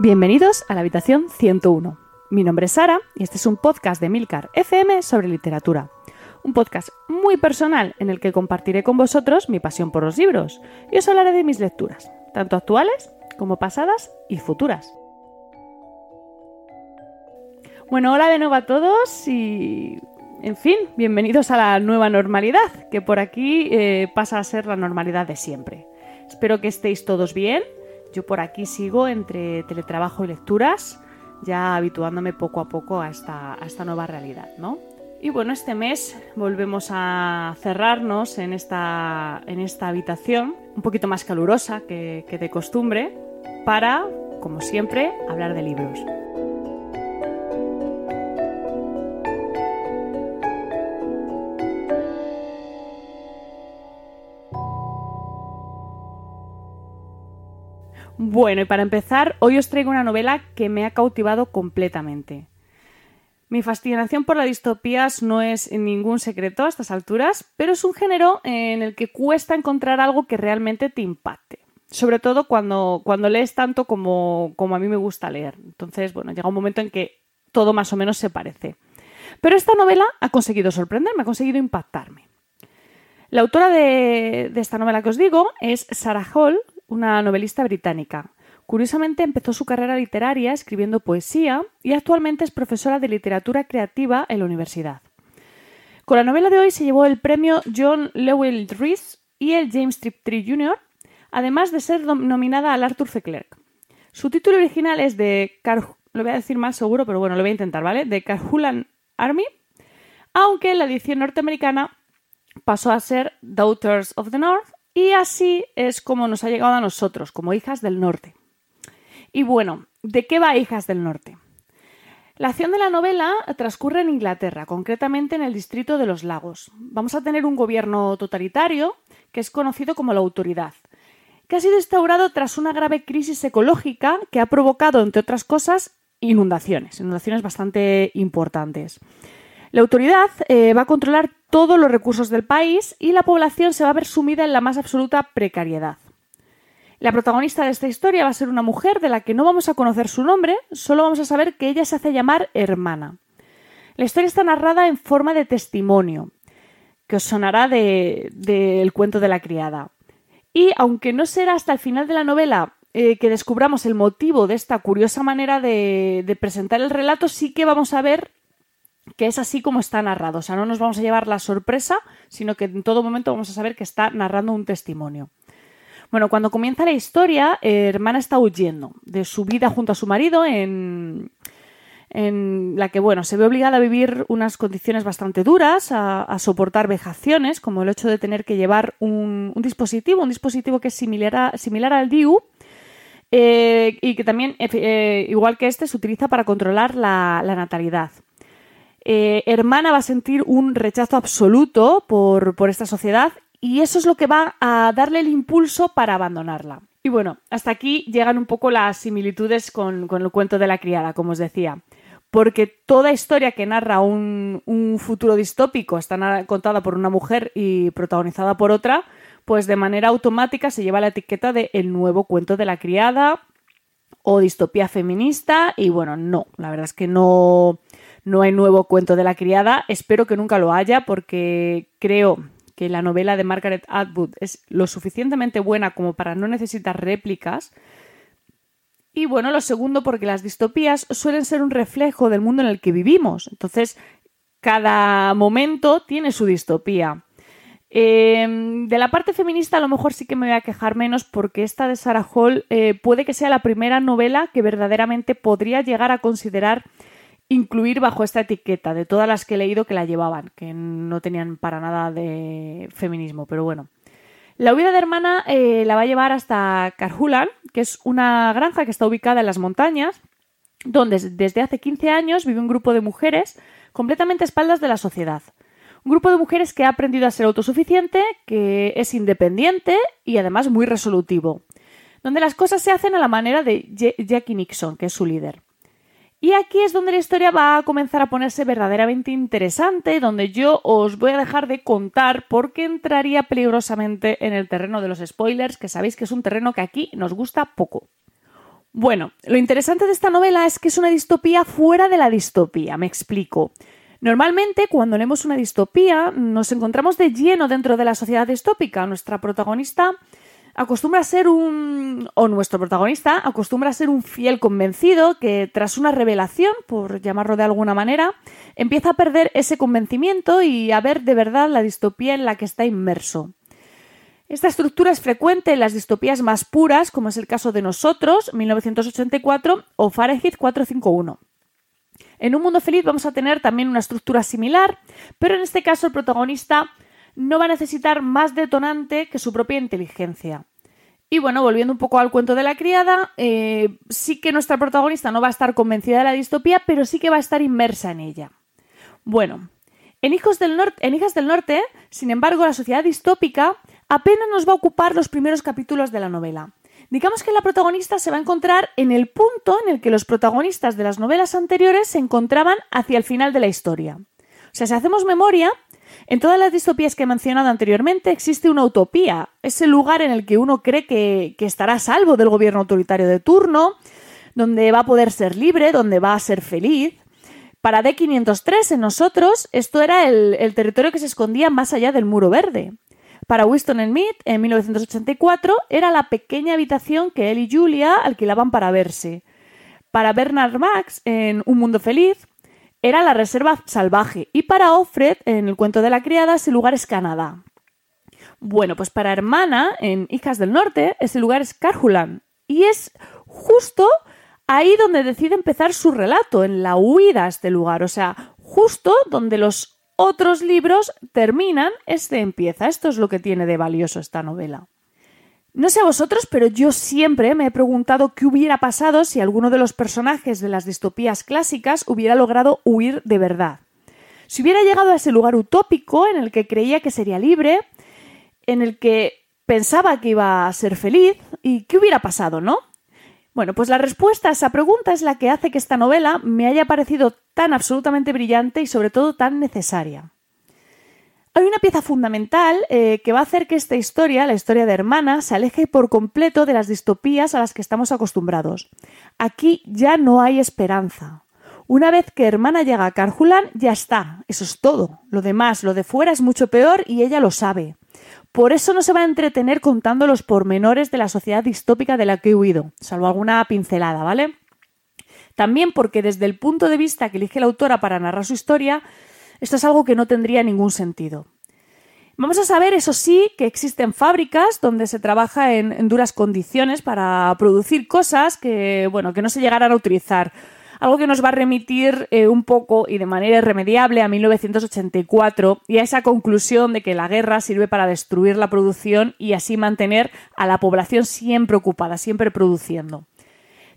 Bienvenidos a la habitación 101. Mi nombre es Sara y este es un podcast de Milcar FM sobre literatura. Un podcast muy personal en el que compartiré con vosotros mi pasión por los libros y os hablaré de mis lecturas, tanto actuales como pasadas y futuras. Bueno, hola de nuevo a todos y, en fin, bienvenidos a la nueva normalidad, que por aquí eh, pasa a ser la normalidad de siempre. Espero que estéis todos bien. Yo por aquí sigo entre teletrabajo y lecturas, ya habituándome poco a poco a esta, a esta nueva realidad, ¿no? Y bueno, este mes volvemos a cerrarnos en esta, en esta habitación, un poquito más calurosa que, que de costumbre, para, como siempre, hablar de libros. Bueno, y para empezar, hoy os traigo una novela que me ha cautivado completamente. Mi fascinación por las distopías no es ningún secreto a estas alturas, pero es un género en el que cuesta encontrar algo que realmente te impacte. Sobre todo cuando, cuando lees tanto como, como a mí me gusta leer. Entonces, bueno, llega un momento en que todo más o menos se parece. Pero esta novela ha conseguido sorprenderme, ha conseguido impactarme. La autora de, de, esta novela que os digo es Sarah Hall, una novelista británica. Curiosamente empezó su carrera literaria escribiendo poesía y actualmente es profesora de literatura creativa en la universidad. Con la novela de hoy se llevó el premio John Lewell Rhys y el James Tree Jr., además de ser nominada al Arthur C. Clarke. Su título original es de Car lo voy a decir más seguro, pero bueno, lo voy a intentar, ¿vale? De Carhulan Army, aunque en la edición norteamericana pasó a ser Daughters of the North y así es como nos ha llegado a nosotros, como hijas del norte. Y bueno, ¿de qué va Hijas del Norte? La acción de la novela transcurre en Inglaterra, concretamente en el distrito de los lagos. Vamos a tener un gobierno totalitario que es conocido como la autoridad, que ha sido instaurado tras una grave crisis ecológica que ha provocado, entre otras cosas, inundaciones, inundaciones bastante importantes. La autoridad eh, va a controlar todos los recursos del país y la población se va a ver sumida en la más absoluta precariedad. La protagonista de esta historia va a ser una mujer de la que no vamos a conocer su nombre, solo vamos a saber que ella se hace llamar hermana. La historia está narrada en forma de testimonio, que os sonará del de, cuento de la criada. Y aunque no será hasta el final de la novela eh, que descubramos el motivo de esta curiosa manera de, de presentar el relato, sí que vamos a ver que es así como está narrado. O sea, no nos vamos a llevar la sorpresa, sino que en todo momento vamos a saber que está narrando un testimonio. Bueno, cuando comienza la historia, eh, hermana está huyendo de su vida junto a su marido en, la que, bueno, se ve obligada a vivir unas condiciones bastante duras, a, soportar vejaciones, como el hecho de tener que llevar un, dispositivo, un dispositivo que es similar, similar al DIU, eh, y que también, eh, igual que este, se utiliza para controlar la natalidad. Eh, hermana va a sentir un rechazo absoluto por, esta sociedad y eso es lo que va a darle el impulso para abandonarla. Y bueno, hasta aquí llegan un poco las similitudes con, el cuento de la criada, como os decía. Porque toda historia que narra un, futuro distópico está contada por una mujer y protagonizada por otra, pues de manera automática se lleva la etiqueta de el nuevo cuento de la criada o distopía feminista. Y bueno, no, la verdad es que no, no hay nuevo cuento de la criada. Espero que nunca lo haya porque creo que la novela de Margaret Atwood es lo suficientemente buena como para no necesitar réplicas. Y bueno, lo segundo porque las distopías suelen ser un reflejo del mundo en el que vivimos. Entonces, cada momento tiene su distopía. Em, de la parte feminista a lo mejor sí que me voy a quejar menos porque esta de Sarah Hall eh, puede que sea la primera novela que verdaderamente podría llegar a considerar incluir bajo esta etiqueta de todas las que he leído que la llevaban, que no tenían para nada de feminismo, pero bueno. La huida de hermana eh, la va a llevar hasta Carhulan, que es una granja que está ubicada en las montañas, donde desde hace 15 años vive un grupo de mujeres completamente a espaldas de la sociedad. Un grupo de mujeres que ha aprendido a ser autosuficiente, que es independiente y además muy resolutivo, donde las cosas se hacen a la manera de Jackie Nixon, que es su líder. Y aquí es donde la historia va a comenzar a ponerse verdaderamente interesante, donde yo os voy a dejar de contar porque entraría peligrosamente en el terreno de los spoilers, que sabéis que es un terreno que aquí nos gusta poco. Bueno, lo interesante de esta novela es que es una distopía fuera de la distopía, me explico. Normalmente, cuando leemos una distopía, nos encontramos de lleno dentro de la sociedad distópica. Nuestra protagonista acostumbra a ser un. o nuestro protagonista acostumbra a ser un fiel convencido que, tras una revelación, por llamarlo de alguna manera, empieza a perder ese convencimiento y a ver de verdad la distopía en la que está inmerso. Esta estructura es frecuente en las distopías más puras, como es el caso de Nosotros, 1984, o Fahrenheit 451. En un mundo feliz vamos a tener también una estructura similar, pero en este caso el protagonista no va a necesitar más detonante que su propia inteligencia. Y bueno, volviendo un poco al cuento de la criada, eh, sí que nuestra protagonista no va a estar convencida de la distopía, pero sí que va a estar inmersa en ella. Bueno, en, Hijos del en Hijas del Norte, sin embargo, la sociedad distópica apenas nos va a ocupar los primeros capítulos de la novela. Digamos que la protagonista se va a encontrar en el punto en el que los protagonistas de las novelas anteriores se encontraban hacia el final de la historia. O sea, si hacemos memoria, en todas las distopías que he mencionado anteriormente existe una utopía, ese lugar en el que uno cree que, estará a salvo del gobierno autoritario de turno, donde va a poder ser libre, donde va a ser feliz. Para D503 en nosotros, esto era el territorio que se escondía más allá del muro verde. Para Winston Smith, en 1984, era la pequeña habitación que él y Julia alquilaban para verse. Para Bernard Max, en Un Mundo Feliz, era la reserva salvaje. Y para Offred, en El cuento de la criada, ese lugar es Canadá. Bueno, pues para Hermana, en Hijas del Norte, ese lugar es Carhulan. Y es justo ahí donde decide empezar su relato, en la huida a este lugar. O sea, justo donde los otros libros terminan, este empieza. Esto es lo que tiene de valioso esta novela. No sé a vosotros, pero yo siempre me he preguntado qué hubiera pasado si alguno de los personajes de las distopías clásicas hubiera logrado huir de verdad. Si hubiera llegado a ese lugar utópico en el que creía que sería libre, en el que pensaba que iba a ser feliz, ¿y qué hubiera pasado, no? Bueno, pues la respuesta a esa pregunta es la que hace que esta novela me haya parecido tan absolutamente brillante y sobre todo tan necesaria. Hay una pieza fundamental eh, que va a hacer que esta historia, la historia de Hermana, se aleje por completo de las distopías a las que estamos acostumbrados. Aquí ya no hay esperanza. Una vez que Hermana llega a Carhulan, ya está, eso es todo. Lo demás, lo de fuera es mucho peor y ella lo sabe. Por eso no se va a entretener contando los pormenores de la sociedad distópica de la que he huido, salvo alguna pincelada, ¿vale? También porque desde el punto de vista que elige la autora para narrar su historia, esto es algo que no tendría ningún sentido. Vamos a saber, eso sí, que existen fábricas donde se trabaja en, duras condiciones para producir cosas que, bueno, que no se llegaran a utilizar algo que nos va a remitir eh, un poco y de manera irremediable a 1984 y a esa conclusión de que la guerra sirve para destruir la producción y así mantener a la población siempre ocupada, siempre produciendo.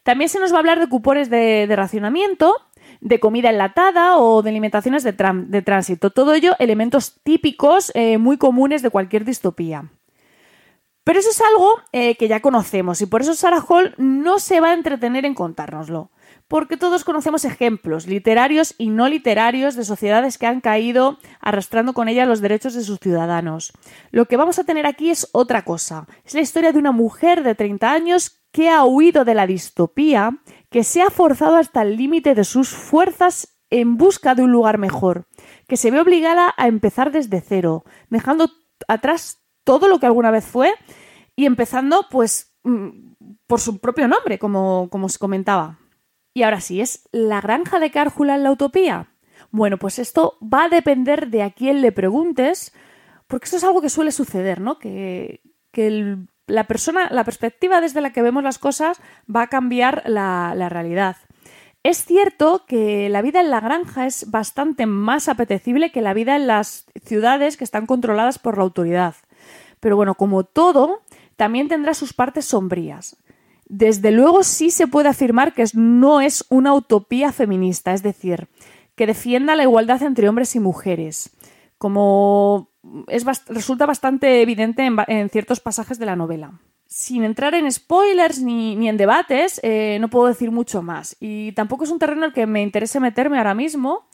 También se nos va a hablar de cupones de, racionamiento, de comida enlatada o de alimentaciones de, tránsito. Todo ello elementos típicos eh, muy comunes de cualquier distopía. Pero eso es algo eh, que ya conocemos y por eso Sarah Hall no se va a entretener en contárnoslo porque todos conocemos ejemplos literarios y no literarios de sociedades que han caído arrastrando con ellas los derechos de sus ciudadanos. Lo que vamos a tener aquí es otra cosa. Es la historia de una mujer de 30 años que ha huido de la distopía, que se ha forzado hasta el límite de sus fuerzas en busca de un lugar mejor, que se ve obligada a empezar desde cero, dejando atrás todo lo que alguna vez fue y empezando pues mm, por su propio nombre, como, como se comentaba. Y ahora sí, ¿es la granja de Cárjula en la utopía? Bueno, pues esto va a depender de a quién le preguntes, porque esto es algo que suele suceder, ¿no? Que, la persona, la perspectiva desde la que vemos las cosas va a cambiar la, la realidad. Es cierto que la vida en la granja es bastante más apetecible que la vida en las ciudades que están controladas por la autoridad. Pero bueno, como todo, también tendrá sus partes sombrías desde luego sí se puede afirmar que no es una utopía feminista, es decir, que defienda la igualdad entre hombres y mujeres, como es, resulta bastante evidente en, ciertos pasajes de la novela. Sin entrar en spoilers ni, en debates, eh, no puedo decir mucho más. Y tampoco es un terreno en el que me interese meterme ahora mismo,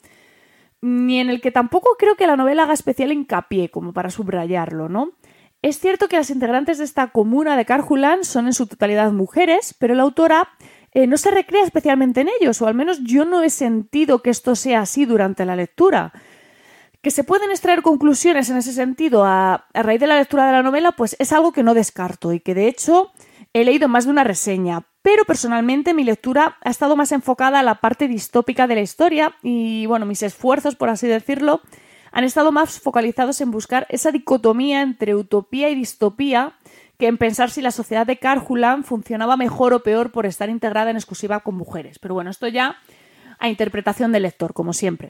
ni en el que tampoco creo que la novela haga especial hincapié como para subrayarlo, ¿no? Es cierto que las integrantes de esta comuna de Carhulan son en su totalidad mujeres, pero la autora eh, no se recrea especialmente en ellos, o al menos yo no he sentido que esto sea así durante la lectura. Que se pueden extraer conclusiones en ese sentido a, raíz de la lectura de la novela, pues es algo que no descarto y que de hecho he leído más de una reseña, pero personalmente mi lectura ha estado más enfocada a la parte distópica de la historia y bueno, mis esfuerzos, por así decirlo, han estado más focalizados en buscar esa dicotomía entre utopía y distopía que en pensar si la sociedad de Carhulan funcionaba mejor o peor por estar integrada en exclusiva con mujeres. Pero bueno, esto ya a interpretación del lector, como siempre.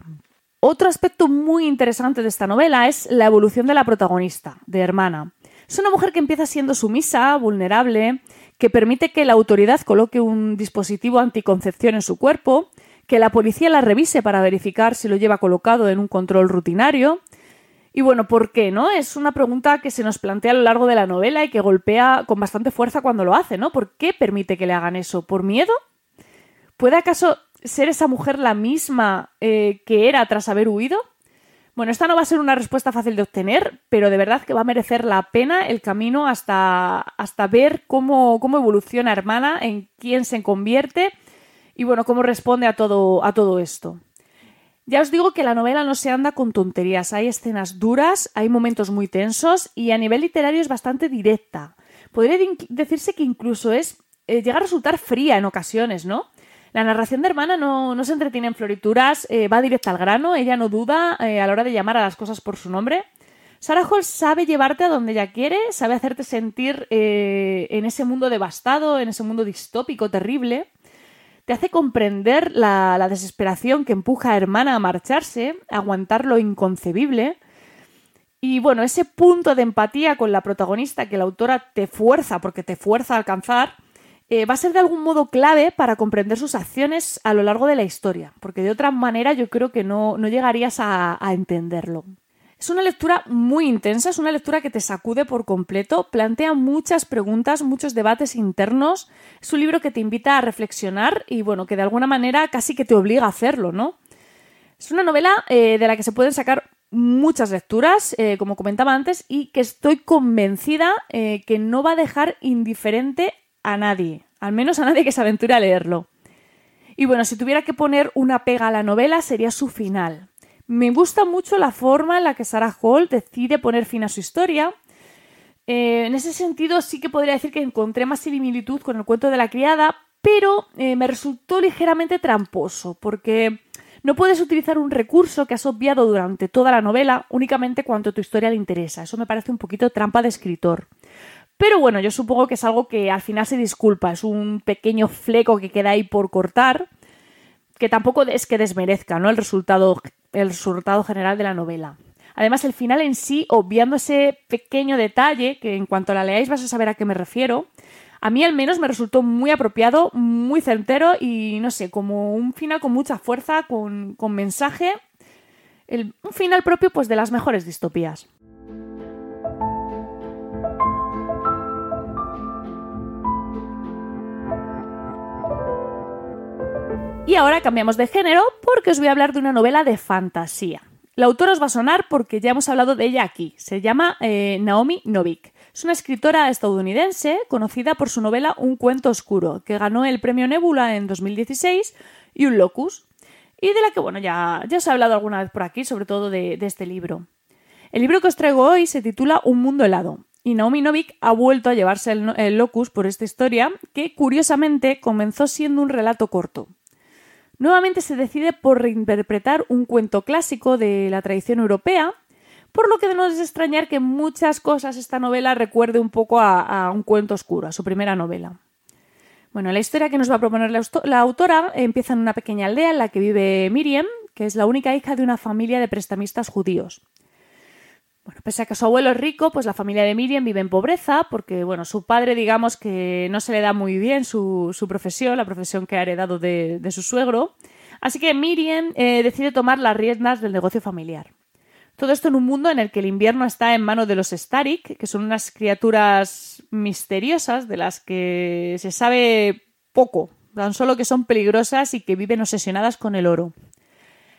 Otro aspecto muy interesante de esta novela es la evolución de la protagonista, de Hermana. Es una mujer que empieza siendo sumisa, vulnerable, que permite que la autoridad coloque un dispositivo anticoncepción en su cuerpo, que la policía la revise para verificar si lo lleva colocado en un control rutinario. Y bueno, ¿por qué? ¿No? Es una pregunta que se nos plantea a lo largo de la novela y que golpea con bastante fuerza cuando lo hace, ¿no? ¿Por qué permite que le hagan eso? ¿Por miedo? ¿Puede acaso ser esa mujer la misma eh, que era tras haber huido? Bueno, esta no va a ser una respuesta fácil de obtener, pero de verdad que va a merecer la pena el camino hasta, hasta ver cómo, cómo evoluciona Hermana, en quién se convierte y bueno, cómo responde a todo, a todo esto. Ya os digo que la novela no se anda con tonterías, hay escenas duras, hay momentos muy tensos y a nivel literario es bastante directa. Podría decirse que incluso es eh, llega a resultar fría en ocasiones, ¿no? La narración de Hermana no, se entretiene en florituras, eh, va directa al grano, ella no duda eh, a la hora de llamar a las cosas por su nombre. Sarah Hall sabe llevarte a donde ella quiere, sabe hacerte sentir eh, en ese mundo devastado, en ese mundo distópico, terrible. Te hace comprender la, la desesperación que empuja a Hermana a marcharse, a aguantar lo inconcebible. Y bueno, ese punto de empatía con la protagonista que la autora te fuerza, porque te fuerza a alcanzar, eh, va a ser de algún modo clave para comprender sus acciones a lo largo de la historia, porque de otra manera yo creo que no, llegarías a, a entenderlo. Es una lectura muy intensa, es una lectura que te sacude por completo, plantea muchas preguntas, muchos debates internos, es un libro que te invita a reflexionar y bueno, que de alguna manera casi que te obliga a hacerlo, ¿no? Es una novela eh, de la que se pueden sacar muchas lecturas, eh, como comentaba antes, y que estoy convencida que no va a dejar indiferente a nadie, al menos a nadie que se aventure a leerlo. Y bueno, si tuviera que poner una pega a la novela sería su final. Me gusta mucho la forma en la que Sarah Hall decide poner fin a su historia. Eh, en ese sentido sí que podría decir que encontré más similitud con el cuento de la criada, pero eh, me resultó ligeramente tramposo, porque no puedes utilizar un recurso que has obviado durante toda la novela únicamente cuando tu historia le interesa. Eso me parece un poquito trampa de escritor. Pero bueno, yo supongo que es algo que al final se disculpa, es un pequeño fleco que queda ahí por cortar, que tampoco es que desmerezca ¿no? el, resultado, el resultado general de la novela. Además, el final en sí, obviando ese pequeño detalle, que en cuanto la leáis vas a saber a qué me refiero, a mí al menos me resultó muy apropiado, muy certero y no sé, como un final con mucha fuerza, con, mensaje, un final propio pues de las mejores distopías. Y ahora cambiamos de género porque os voy a hablar de una novela de fantasía. La autora os va a sonar porque ya hemos hablado de ella aquí. Se llama eh, Naomi Novik. Es una escritora estadounidense conocida por su novela Un cuento oscuro, que ganó el premio Nebula en 2016 y un Locus. Y de la que, bueno, ya, ya os he hablado alguna vez por aquí, sobre todo de, este libro. El libro que os traigo hoy se titula Un mundo helado. Y Naomi Novik ha vuelto a llevarse el locus por esta historia, que curiosamente comenzó siendo un relato corto. Nuevamente se decide por reinterpretar un cuento clásico de la tradición europea, por lo que no es extrañar que muchas cosas esta novela recuerde un poco a, un cuento oscuro, a su primera novela. Bueno, la historia que nos va a proponer la, autora empieza en una pequeña aldea en la que vive Miriam, que es la única hija de una familia de prestamistas judíos. Pese a que su abuelo es rico, pues la familia de Miriam vive en pobreza porque, bueno, su padre, digamos que no se le da muy bien su, profesión, la profesión que ha heredado de, su suegro. Así que Miriam eh, decide tomar las riendas del negocio familiar. Todo esto en un mundo en el que el invierno está en manos de los Starik, que son unas criaturas misteriosas de las que se sabe poco, tan solo que son peligrosas y que viven obsesionadas con el oro.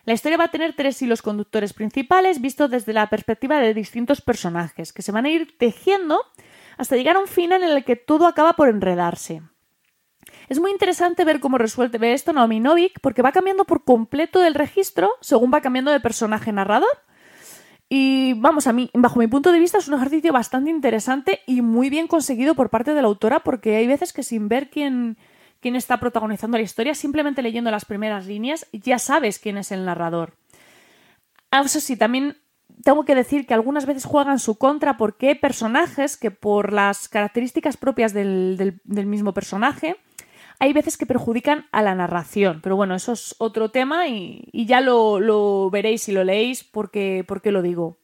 La historia va a tener tres hilos conductores principales vistos desde la perspectiva de distintos personajes, que se van a ir tejiendo hasta llegar a un final en el que todo acaba por enredarse. Es muy interesante ver cómo resuelve esto Naomi Novik, porque va cambiando por completo el registro según va cambiando de personaje narrador. Y vamos, a mí, bajo mi punto de vista, es un ejercicio bastante interesante y muy bien conseguido por parte de la autora, porque hay veces que sin ver quién, quién está protagonizando la historia, simplemente leyendo las primeras líneas, ya sabes quién es el narrador. Eso sí, también tengo que decir que algunas veces juegan su contra porque hay personajes que por las características propias del mismo personaje hay veces que perjudican a la narración, pero bueno, eso es otro tema y, ya lo, veréis si lo leéis porque, porque lo digo.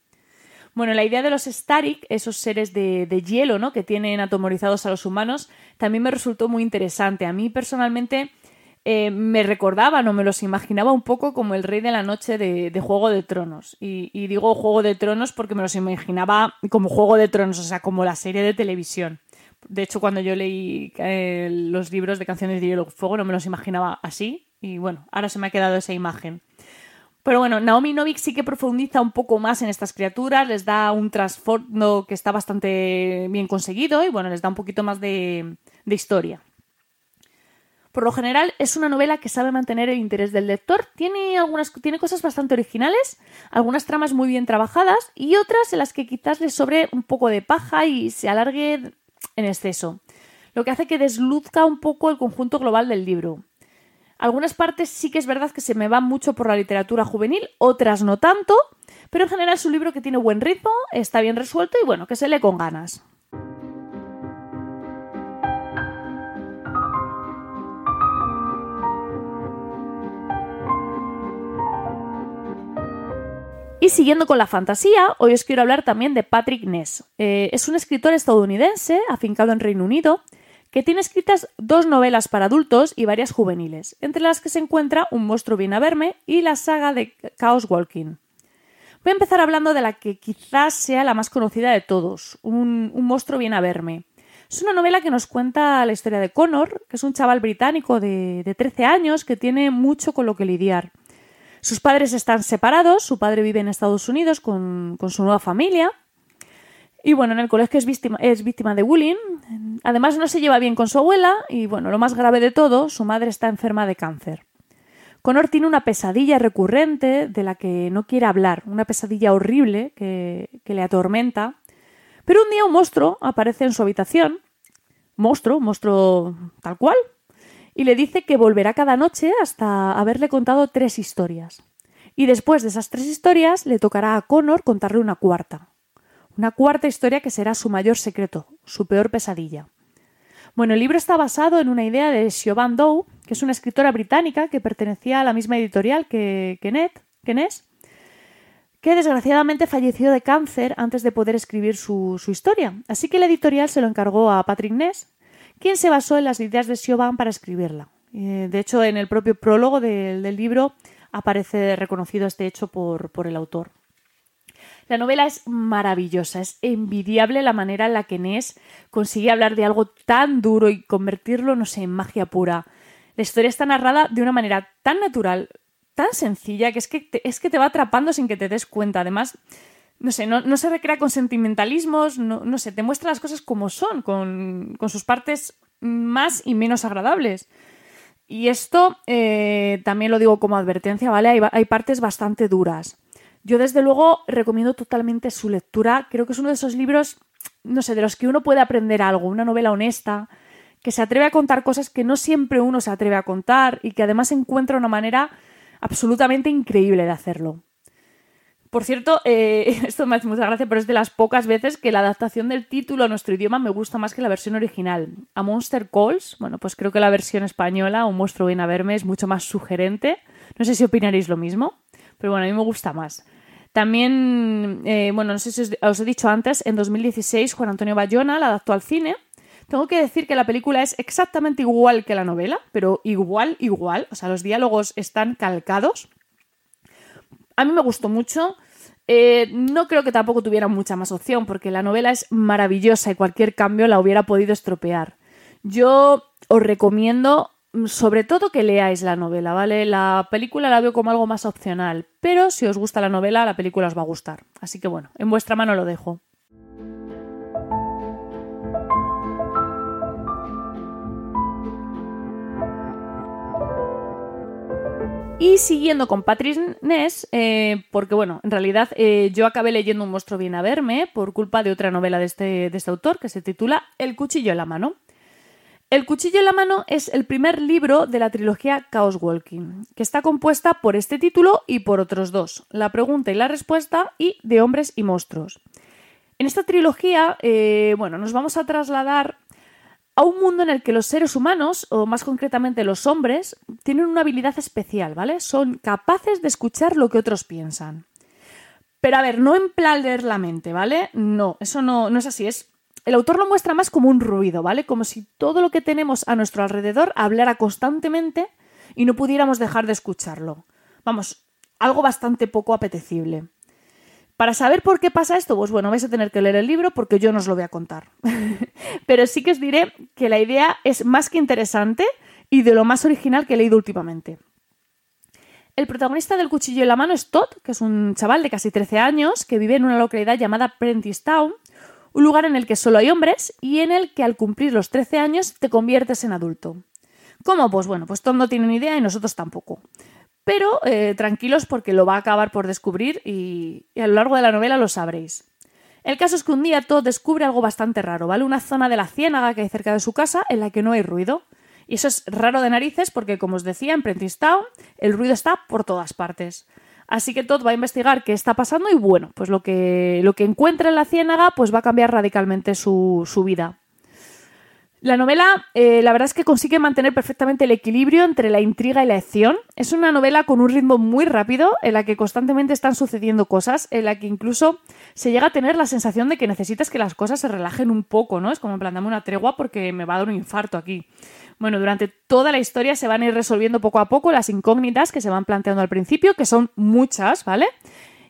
Bueno, la idea de los Starik, esos seres de, hielo, ¿no? Que tienen atomorizados a los humanos, también me resultó muy interesante. A mí personalmente eh, me recordaban o me los imaginaba un poco como el rey de la noche de, Juego de Tronos. Y, y, digo Juego de Tronos porque me los imaginaba como Juego de Tronos, o sea, como la serie de televisión. De hecho, cuando yo leí eh, los libros de canciones de Hielo Fuego no me los imaginaba así y bueno, ahora se me ha quedado esa imagen. Pero bueno, Naomi Novik sí que profundiza un poco más en estas criaturas, les da un trasfondo que está bastante bien conseguido y bueno, les da un poquito más de, historia. Por lo general es una novela que sabe mantener el interés del lector, tiene algunas tiene cosas bastante originales, algunas tramas muy bien trabajadas y otras en las que quizás le sobre un poco de paja y se alargue en exceso, lo que hace que desluzca un poco el conjunto global del libro. Algunas partes sí que es verdad que se me van mucho por la literatura juvenil, otras no tanto, pero en general es un libro que tiene buen ritmo, está bien resuelto y bueno, que se lee con ganas. Y siguiendo con la fantasía, hoy os quiero hablar también de Patrick Ness. Eh, es un escritor estadounidense, afincado en Reino Unido, que tiene escritas dos novelas para adultos y varias juveniles, entre las que se encuentra Un monstruo viene a verme y la saga de Chaos Walking. Voy a empezar hablando de la que quizás sea la más conocida de todos, Un, monstruo viene a verme. Es una novela que nos cuenta la historia de Connor, que es un chaval británico de, de 13 años que tiene mucho con lo que lidiar. Sus padres están separados, su padre vive en Estados Unidos con, su nueva familia. Y bueno, en el colegio es víctima, es víctima de bullying. Además, no se lleva bien con su abuela y bueno, lo más grave de todo, su madre está enferma de cáncer. Connor tiene una pesadilla recurrente de la que no quiere hablar, una pesadilla horrible que, que le atormenta. Pero un día un monstruo aparece en su habitación. Monstruo, monstruo tal cual, y le dice que volverá cada noche hasta haberle contado tres historias. Y después de esas tres historias le tocará a Connor contarle una cuarta. Una cuarta historia que será su mayor secreto, su peor pesadilla. Bueno, el libro está basado en una idea de Siobhan Doe, que es una escritora británica que pertenecía a la misma editorial que, que, que Ness, que desgraciadamente falleció de cáncer antes de poder escribir su, su historia. Así que la editorial se lo encargó a Patrick Ness, quien se basó en las ideas de Siobhan para escribirla. Eh, de hecho, en el propio prólogo del, libro aparece reconocido este hecho por, por el autor. La novela es maravillosa, es envidiable la manera en la que Ness consigue hablar de algo tan duro y convertirlo, no sé, en magia pura. La historia está narrada de una manera tan natural, tan sencilla, que es que te, es que te va atrapando sin que te des cuenta. Además, no sé, no, se recrea con sentimentalismos, no, sé, te muestra las cosas como son, con, sus partes más y menos agradables. Y esto eh, también lo digo como advertencia, ¿vale? Hay, partes bastante duras. Yo desde luego recomiendo totalmente su lectura. Creo que es uno de esos libros, no sé, de los que uno puede aprender algo, una novela honesta, que se atreve a contar cosas que no siempre uno se atreve a contar y que además encuentra una manera absolutamente increíble de hacerlo. Por cierto, eh, esto me hace mucha gracia, pero es de las pocas veces que la adaptación del título a nuestro idioma me gusta más que la versión original. A Monster Calls, bueno, pues creo que la versión española, Un monstruo viene a verme, es mucho más sugerente. No sé si opinaréis lo mismo, pero bueno, a mí me gusta más. También, eh, bueno, no sé si os, he dicho antes, en 2016 Juan Antonio Bayona la adaptó al cine. Tengo que decir que la película es exactamente igual que la novela, pero igual, igual. O sea, los diálogos están calcados. A mí me gustó mucho. Eh, no creo que tampoco tuviera mucha más opción, porque la novela es maravillosa y cualquier cambio la hubiera podido estropear. Yo os recomiendo sobre todo que leáis la novela, ¿vale? La película la veo como algo más opcional, pero si os gusta la novela, la película os va a gustar. Así que bueno, en vuestra mano lo dejo. Y siguiendo con Patrick Ness, eh, porque bueno, en realidad eh, yo acabé leyendo Un monstruo viene a verme por culpa de otra novela de este, de este autor que se titula El cuchillo en la mano. El cuchillo en la mano es el primer libro de la trilogía Chaos Walking, que está compuesta por este título y por otros dos, La pregunta y la respuesta y De hombres y monstruos. En esta trilogía, eh, bueno, nos vamos a trasladar a un mundo en el que los seres humanos, o más concretamente los hombres, tienen una habilidad especial, ¿vale? Son capaces de escuchar lo que otros piensan. Pero a ver, no en plan la mente, ¿vale? No, eso no, no es así, es el autor lo muestra más como un ruido, ¿vale? Como si todo lo que tenemos a nuestro alrededor hablara constantemente y no pudiéramos dejar de escucharlo. Vamos, algo bastante poco apetecible. Para saber por qué pasa esto, pues bueno, vais a tener que leer el libro porque yo no os lo voy a contar. Pero sí que os diré que la idea es más que interesante y de lo más original que he leído últimamente. El protagonista del cuchillo en la mano es Todd, que es un chaval de casi 13 años que vive en una localidad llamada Prentice Town, un lugar en el que solo hay hombres y en el que al cumplir los 13 años te conviertes en adulto. ¿Cómo? Pues bueno, pues Tom no tiene ni idea y nosotros tampoco. Pero eh, tranquilos porque lo va a acabar por descubrir y, a lo largo de la novela lo sabréis. El caso es que un día Todd descubre algo bastante raro, ¿vale? Una zona de la ciénaga que hay cerca de su casa en la que no hay ruido. Y eso es raro de narices porque, como os decía, en Prentice Town el ruido está por todas partes. Así que Todd va a investigar qué está pasando y bueno, pues lo que, lo que encuentra en la ciénaga pues va a cambiar radicalmente su, su vida. La novela, eh, la verdad es que consigue mantener perfectamente el equilibrio entre la intriga y la acción. Es una novela con un ritmo muy rápido, en la que constantemente están sucediendo cosas, en la que incluso se llega a tener la sensación de que necesitas que las cosas se relajen un poco, ¿no? Es como en una tregua porque me va a dar un infarto aquí. Bueno, durante toda la historia se van a ir resolviendo poco a poco las incógnitas que se van planteando al principio, que son muchas, ¿vale?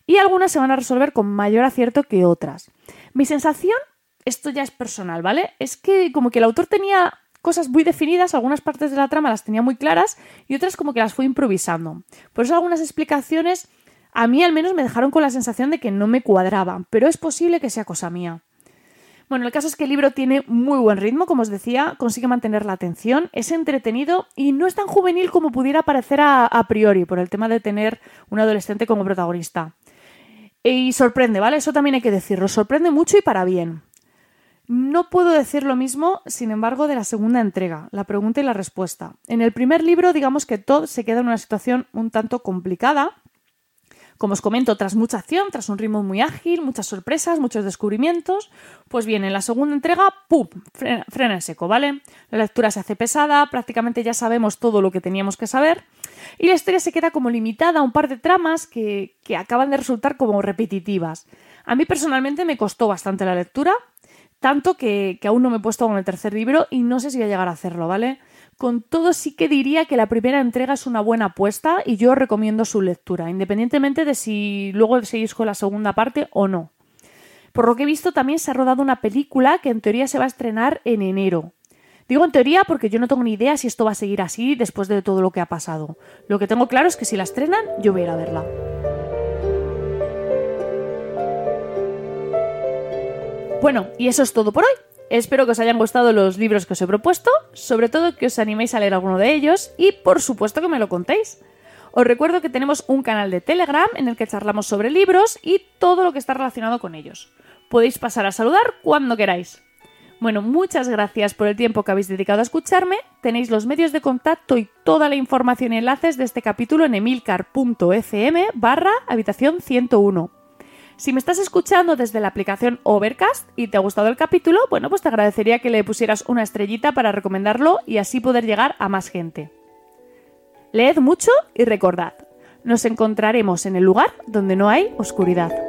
Y algunas se van a resolver con mayor acierto que otras. Mi sensación, esto ya es personal, ¿vale? Es que como que el autor tenía cosas muy definidas, algunas partes de la trama las tenía muy claras y otras como que las fue improvisando. Por eso algunas explicaciones a mí al menos me dejaron con la sensación de que no me cuadraban, pero es posible que sea cosa mía. Bueno, el caso es que el libro tiene muy buen ritmo, como os decía, consigue mantener la atención, es entretenido y no es tan juvenil como pudiera parecer a, priori por el tema de tener un adolescente como protagonista. Y sorprende, ¿vale? Eso también hay que decirlo, sorprende mucho y para bien. No puedo decir lo mismo, sin embargo, de la segunda entrega, la pregunta y la respuesta. En el primer libro, digamos que Todd se queda en una situación un tanto complicada, como os comento, tras mucha acción, tras un ritmo muy ágil, muchas sorpresas, muchos descubrimientos, pues bien, en la segunda entrega, ¡pum! Frena, en seco, ¿vale? La lectura se hace pesada, prácticamente ya sabemos todo lo que teníamos que saber, y la historia se queda como limitada a un par de tramas que, acaban de resultar como repetitivas. A mí personalmente me costó bastante la lectura, tanto que, aún no me he puesto con el tercer libro y no sé si voy a llegar a hacerlo, ¿vale? Con todo sí que diría que la primera entrega es una buena apuesta y yo recomiendo su lectura, independientemente de si luego seguís con la segunda parte o no. Por lo que he visto también se ha rodado una película que en teoría se va a estrenar en enero. Digo en teoría porque yo no tengo ni idea si esto va a seguir así después de todo lo que ha pasado. Lo que tengo claro es que si la estrenan yo voy a ir a verla. Bueno, y eso es todo por hoy. Espero que os hayan gustado los libros que os he propuesto, sobre todo que os animéis a leer alguno de ellos y por supuesto que me lo contéis. Os recuerdo que tenemos un canal de Telegram en el que charlamos sobre libros y todo lo que está relacionado con ellos. Podéis pasar a saludar cuando queráis. Bueno, muchas gracias por el tiempo que habéis dedicado a escucharme. Tenéis los medios de contacto y toda la información y enlaces de este capítulo en emilcar.fm barra habitación 101. Si me estás escuchando desde la aplicación Overcast y te ha gustado el capítulo, bueno, pues te agradecería que le pusieras una estrellita para recomendarlo y así poder llegar a más gente. Leed mucho y recordad, nos encontraremos en el lugar donde no hay oscuridad.